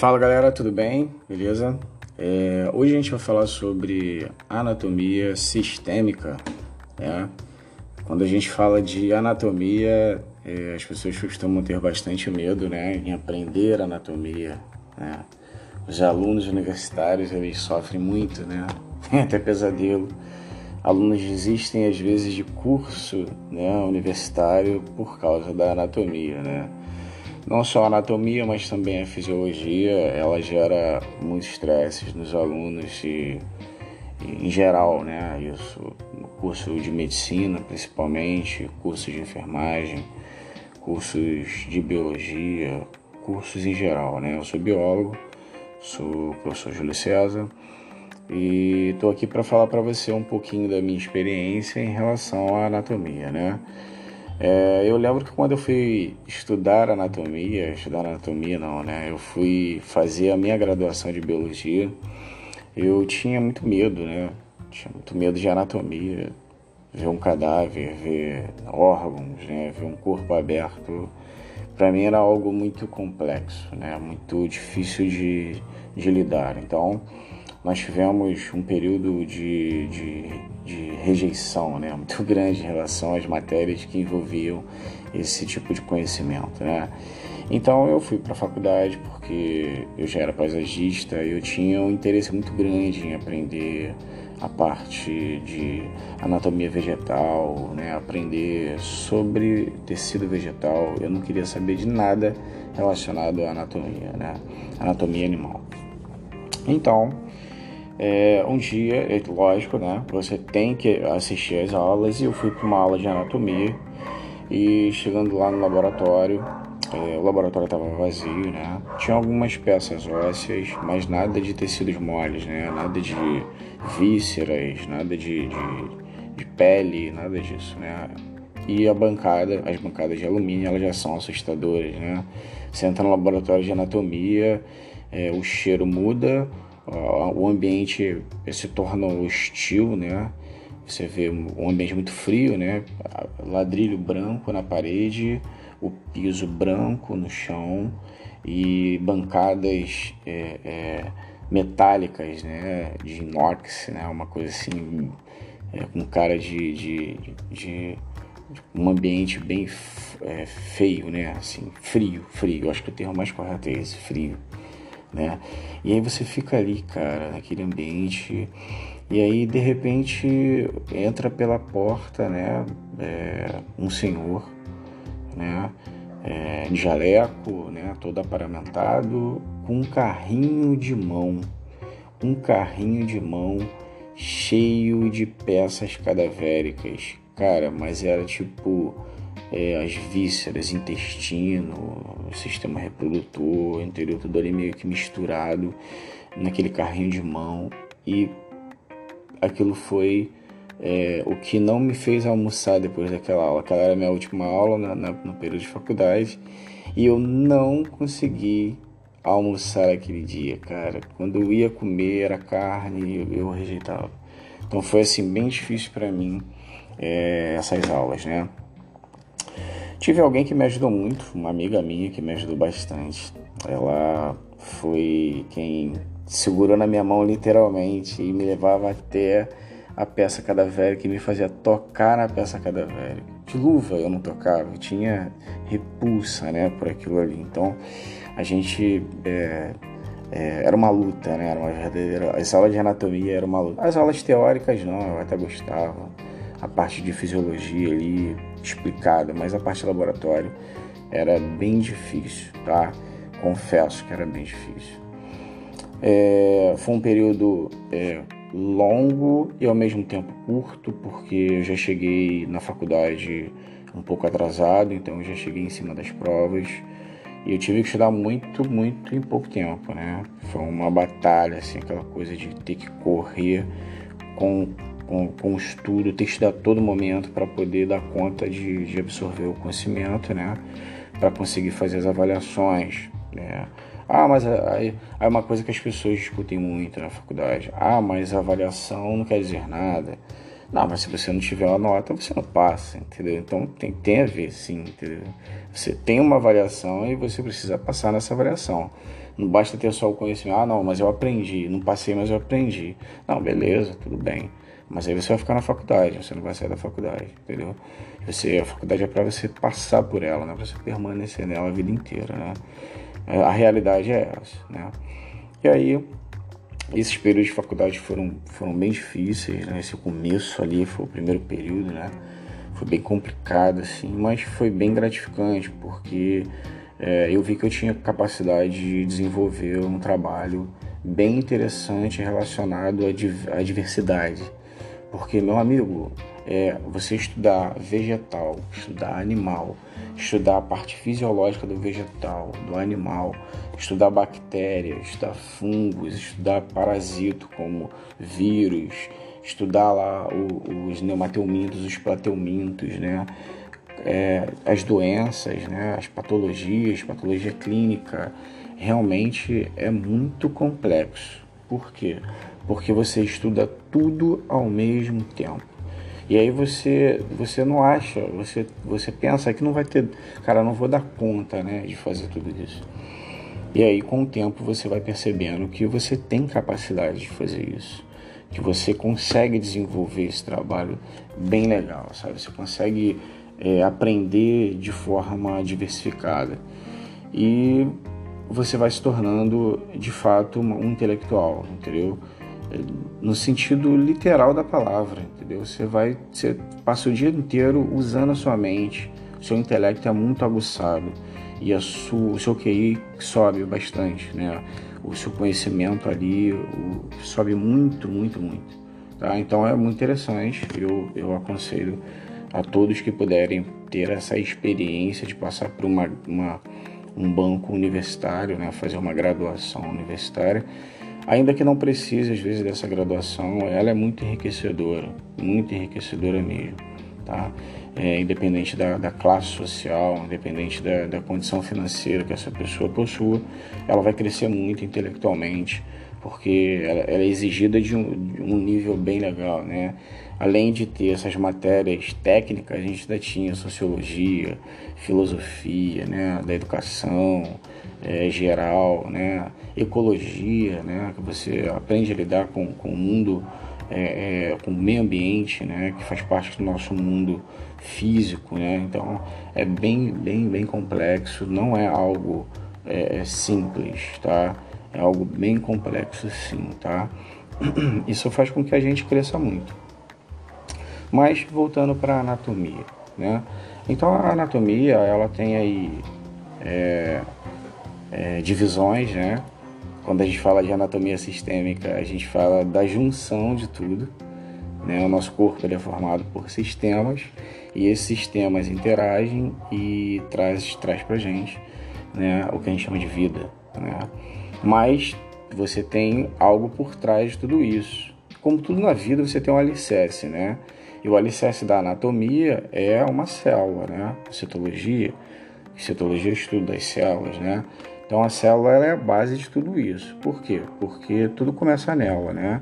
Fala galera, tudo bem? Beleza? É, hoje a gente vai falar sobre anatomia sistêmica. Né? Quando a gente fala de anatomia, é, as pessoas costumam ter bastante medo né, em aprender anatomia. Né? Os alunos universitários eles sofrem muito, né? tem até pesadelo. Alunos desistem às vezes de curso né, universitário por causa da anatomia. Né? Não só a anatomia, mas também a fisiologia, ela gera muitos estresses nos alunos e, em geral, né? Isso no curso de medicina, principalmente, curso de enfermagem, cursos de biologia, cursos em geral, né? Eu sou biólogo, sou professor Júlio César e estou aqui para falar para você um pouquinho da minha experiência em relação à anatomia, né? É, eu lembro que quando eu fui estudar anatomia, estudar anatomia não, né? Eu fui fazer a minha graduação de biologia. Eu tinha muito medo, né? Tinha muito medo de anatomia, ver um cadáver, ver órgãos, né? Ver um corpo aberto. Para mim era algo muito complexo, né? Muito difícil de, de lidar. Então, nós tivemos um período de, de, de, rejeição né, muito grande em relação às matérias que envolviam esse tipo de conhecimento. Né? Então eu fui para a faculdade porque eu já era paisagista e eu tinha um interesse muito grande em aprender a parte de anatomia vegetal, né? aprender sobre tecido vegetal. Eu não queria saber de nada relacionado à anatomia, né? anatomia animal. Então, é, um dia, é lógico, né? Você tem que assistir às aulas e eu fui para uma aula de anatomia e chegando lá no laboratório, é, o laboratório estava vazio, né? Tinha algumas peças ósseas, mas nada de tecidos moles, né? Nada de vísceras, nada de, de, de pele, nada disso, né? E a bancada, as bancadas de alumínio, elas já são assustadoras, né? Você entra no laboratório de anatomia, é, o cheiro muda, o ambiente se torna hostil, né? Você vê um ambiente muito frio, né? Ladrilho branco na parede, o piso branco no chão e bancadas é, é, metálicas, né? De inox, né? Uma coisa assim, é, com cara de, de, de, de, um ambiente bem feio, né? Assim, frio, frio. Eu acho que o termo mais correto é esse, frio né? E aí você fica ali, cara, naquele ambiente, e aí de repente entra pela porta, né, é, um senhor, né, é, de jaleco, né, todo aparamentado, com um carrinho de mão, um carrinho de mão cheio de peças cadavéricas, cara, mas era tipo é, as vísceras, intestino, sistema reprodutor, interior tudo ali meio que misturado naquele carrinho de mão e aquilo foi é, o que não me fez almoçar depois daquela aula. Aquela era a minha última aula na, na, no período de faculdade e eu não consegui almoçar aquele dia, cara. Quando eu ia comer era carne, eu, eu rejeitava. Então foi assim bem difícil para mim é, essas aulas, né? Tive alguém que me ajudou muito, uma amiga minha que me ajudou bastante. Ela foi quem segurou na minha mão literalmente e me levava até a peça cadavérica e me fazia tocar na peça cadavérica. De luva eu não tocava, eu tinha repulsa né, por aquilo ali. Então a gente. É, é, era uma luta, né? Era uma verdadeira. As aulas de anatomia era uma luta. As aulas teóricas não, eu até gostava. A parte de fisiologia ali, explicada, mas a parte laboratório era bem difícil, tá? Confesso que era bem difícil. É, foi um período é, longo e ao mesmo tempo curto, porque eu já cheguei na faculdade um pouco atrasado, então eu já cheguei em cima das provas e eu tive que estudar muito, muito em pouco tempo, né? Foi uma batalha, assim, aquela coisa de ter que correr com com, com estudo, ter que estudar todo momento para poder dar conta de, de absorver o conhecimento, né? Para conseguir fazer as avaliações, né? Ah, mas é uma coisa que as pessoas discutem muito na faculdade. Ah, mas a avaliação não quer dizer nada. Não, mas se você não tiver uma nota, você não passa, entendeu? Então tem, tem a ver, sim, entendeu? Você tem uma avaliação e você precisa passar nessa avaliação. Não basta ter só o conhecimento. Ah, não, mas eu aprendi. Não passei, mas eu aprendi. Não, beleza, tudo bem. Mas aí você vai ficar na faculdade, você não vai sair da faculdade, entendeu? Você, a faculdade é para você passar por ela, não é para você permanecer nela a vida inteira, né? É, a realidade é essa, né? E aí, esses períodos de faculdade foram, foram bem difíceis, né? Esse começo ali foi o primeiro período, né? Foi bem complicado, assim, mas foi bem gratificante, porque é, eu vi que eu tinha capacidade de desenvolver um trabalho bem interessante relacionado à diversidade. Porque, meu amigo, é, você estudar vegetal, estudar animal, estudar a parte fisiológica do vegetal, do animal, estudar bactérias, estudar fungos, estudar parasito como vírus, estudar lá os neomateumintos, os plateumintos, né? É, as doenças, né? as patologias, patologia clínica, realmente é muito complexo. Por quê? Porque você estuda tudo ao mesmo tempo. E aí você você não acha, você você pensa que não vai ter, cara, não vou dar conta, né, de fazer tudo isso. E aí com o tempo você vai percebendo que você tem capacidade de fazer isso, que você consegue desenvolver esse trabalho bem legal, sabe? Você consegue é, aprender de forma diversificada e você vai se tornando de fato um intelectual, entendeu? No sentido literal da palavra, entendeu? Você vai, você passa o dia inteiro usando a sua mente, o seu intelecto é muito aguçado e a sua, o seu QI sobe bastante, né? O seu conhecimento ali o, sobe muito, muito, muito, tá? Então é muito interessante, eu, eu aconselho a todos que puderem ter essa experiência de passar por uma, uma um banco universitário, né? Fazer uma graduação universitária ainda que não precise às vezes dessa graduação, ela é muito enriquecedora, muito enriquecedora mesmo, tá? É, independente da, da, classe social, independente da, da, condição financeira que essa pessoa possua, ela vai crescer muito intelectualmente, porque ela, ela é exigida de um, de um, nível bem legal, né? Além de ter essas matérias técnicas, a gente ainda tinha sociologia, filosofia, né, da educação é, geral, né, ecologia, né, que você aprende a lidar com, com o mundo, é, é, com o meio ambiente, né, que faz parte do nosso mundo físico, né, então é bem, bem, bem complexo, não é algo é, é simples, tá, é algo bem complexo sim, tá, isso faz com que a gente cresça muito. Mas voltando para a anatomia, né, então a anatomia ela tem aí é, divisões, né? Quando a gente fala de anatomia sistêmica, a gente fala da junção de tudo. Né? O nosso corpo ele é formado por sistemas e esses sistemas interagem e traz, traz para gente né? o que a gente chama de vida. Né? Mas você tem algo por trás de tudo isso. Como tudo na vida, você tem um alicerce, né? E o alicerce da anatomia é uma célula, né? Citologia. Citologia das células, né? Então a célula é a base de tudo isso. Por quê? Porque tudo começa nela, né?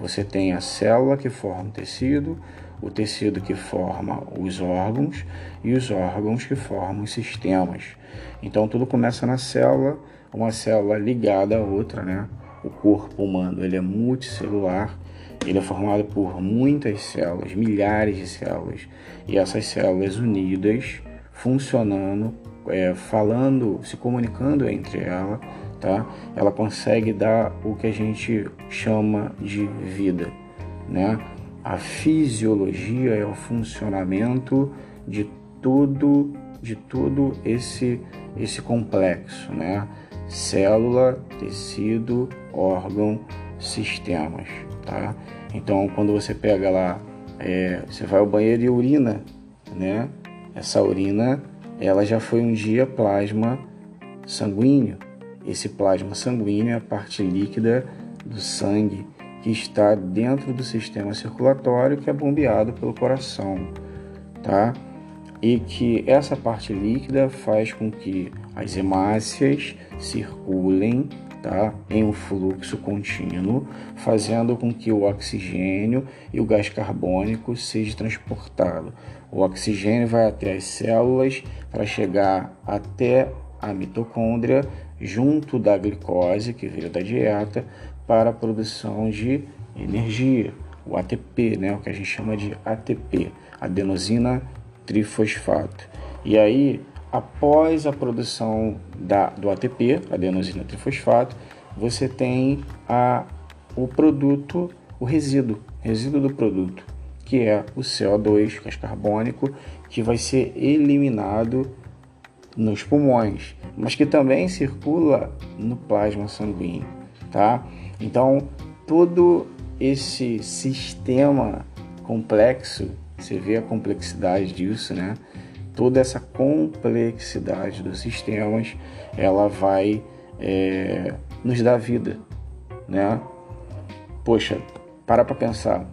Você tem a célula que forma o tecido, o tecido que forma os órgãos e os órgãos que formam os sistemas. Então tudo começa na célula, uma célula ligada à outra, né? O corpo humano ele é multicelular, ele é formado por muitas células, milhares de células, e essas células unidas funcionando é, falando, se comunicando entre ela, tá? Ela consegue dar o que a gente chama de vida, né? A fisiologia é o funcionamento de tudo, de tudo esse esse complexo, né? Célula, tecido, órgão, sistemas, tá? Então, quando você pega lá, é, você vai ao banheiro e urina, né? Essa urina ela já foi um dia plasma sanguíneo. Esse plasma sanguíneo é a parte líquida do sangue que está dentro do sistema circulatório que é bombeado pelo coração, tá? E que essa parte líquida faz com que as hemácias circulem tá? em um fluxo contínuo, fazendo com que o oxigênio e o gás carbônico seja transportado. O oxigênio vai até as células para chegar até a mitocôndria junto da glicose que veio da dieta para a produção de energia, o ATP, né, o que a gente chama de ATP, adenosina trifosfato. E aí, após a produção da, do ATP, adenosina trifosfato, você tem a, o produto, o resíduo, resíduo do produto, que é o CO2, gás carbônico, que vai ser eliminado nos pulmões, mas que também circula no plasma sanguíneo, tá? Então, todo esse sistema complexo, você vê a complexidade disso, né? Toda essa complexidade dos sistemas, ela vai é, nos dar vida, né? Poxa, para para pensar.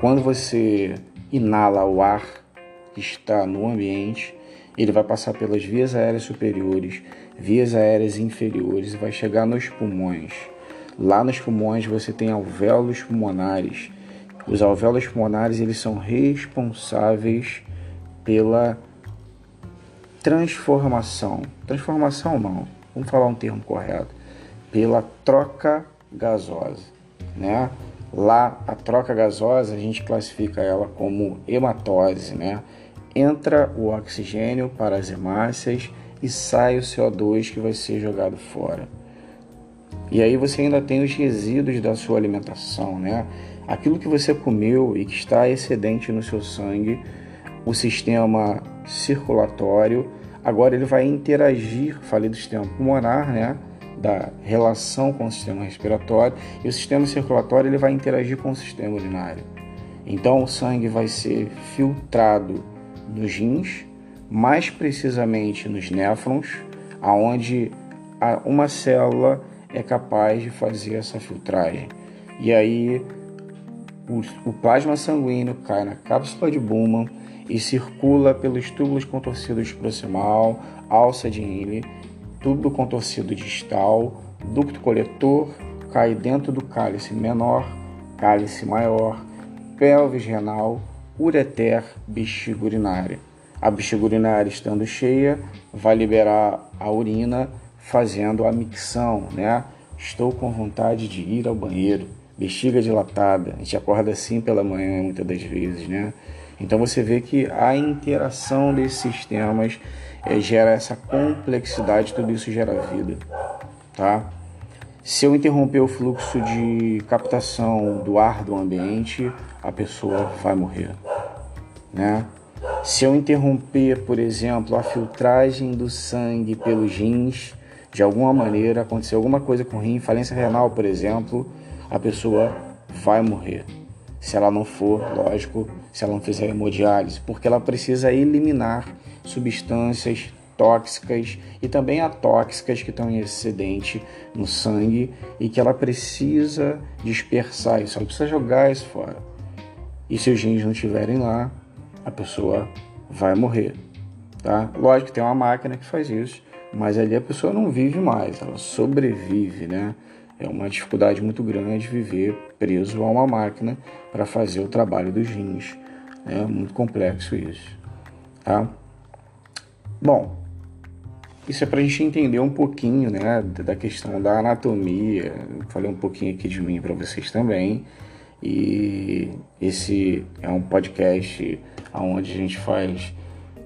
Quando você inala o ar que está no ambiente, ele vai passar pelas vias aéreas superiores, vias aéreas inferiores e vai chegar nos pulmões. Lá nos pulmões você tem alvéolos pulmonares. Os alvéolos pulmonares eles são responsáveis pela transformação. Transformação não, vamos falar um termo correto. Pela troca gasosa, né? Lá a troca gasosa a gente classifica ela como hematose, né? entra o oxigênio para as hemácias e sai o CO2 que vai ser jogado fora. E aí você ainda tem os resíduos da sua alimentação, né? Aquilo que você comeu e que está excedente no seu sangue, o sistema circulatório, agora ele vai interagir, falei do sistema pulmonar, né? Da relação com o sistema respiratório, e o sistema circulatório ele vai interagir com o sistema urinário. Então o sangue vai ser filtrado nos rins, mais precisamente nos néfrons, aonde uma célula é capaz de fazer essa filtragem. E aí o, o plasma sanguíneo cai na cápsula de Bowman e circula pelos túbulos contorcidos proximal, alça de Henle, tubo contorcido distal, ducto coletor, cai dentro do cálice menor, cálice maior, pelvis renal, ureter bexiga urinária. A bexiga urinária estando cheia, vai liberar a urina fazendo a micção, né? Estou com vontade de ir ao banheiro. Bexiga dilatada. A gente acorda assim pela manhã muitas das vezes, né? Então você vê que a interação desses sistemas é, gera essa complexidade, tudo isso gera vida, tá? Se eu interromper o fluxo de captação do ar do ambiente, a pessoa vai morrer, né? Se eu interromper, por exemplo, a filtragem do sangue pelos rins, de alguma maneira acontecer alguma coisa com o rim, falência renal, por exemplo, a pessoa vai morrer. Se ela não for, lógico, se ela não fizer hemodiálise, porque ela precisa eliminar substâncias tóxicas e também atóxicas que estão em excedente no sangue e que ela precisa dispersar isso, ela precisa jogar isso fora. E se os rins não estiverem lá, a pessoa vai morrer, tá? Lógico que tem uma máquina que faz isso, mas ali a pessoa não vive mais, ela sobrevive, né? É uma dificuldade muito grande viver preso a uma máquina para fazer o trabalho dos rins. É muito complexo isso, tá? Bom, isso é para a gente entender um pouquinho, né, da questão da anatomia. falei um pouquinho aqui de mim para vocês também. E esse é um podcast onde a gente faz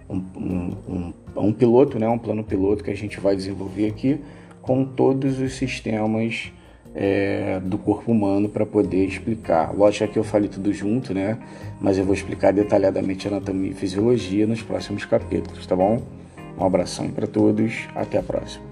um, um, um, um, piloto, né? um plano piloto que a gente vai desenvolver aqui com todos os sistemas é, do corpo humano para poder explicar. Lógico que eu falei tudo junto, né? Mas eu vou explicar detalhadamente anatomia e fisiologia nos próximos capítulos, tá bom? Um abração para todos, até a próxima.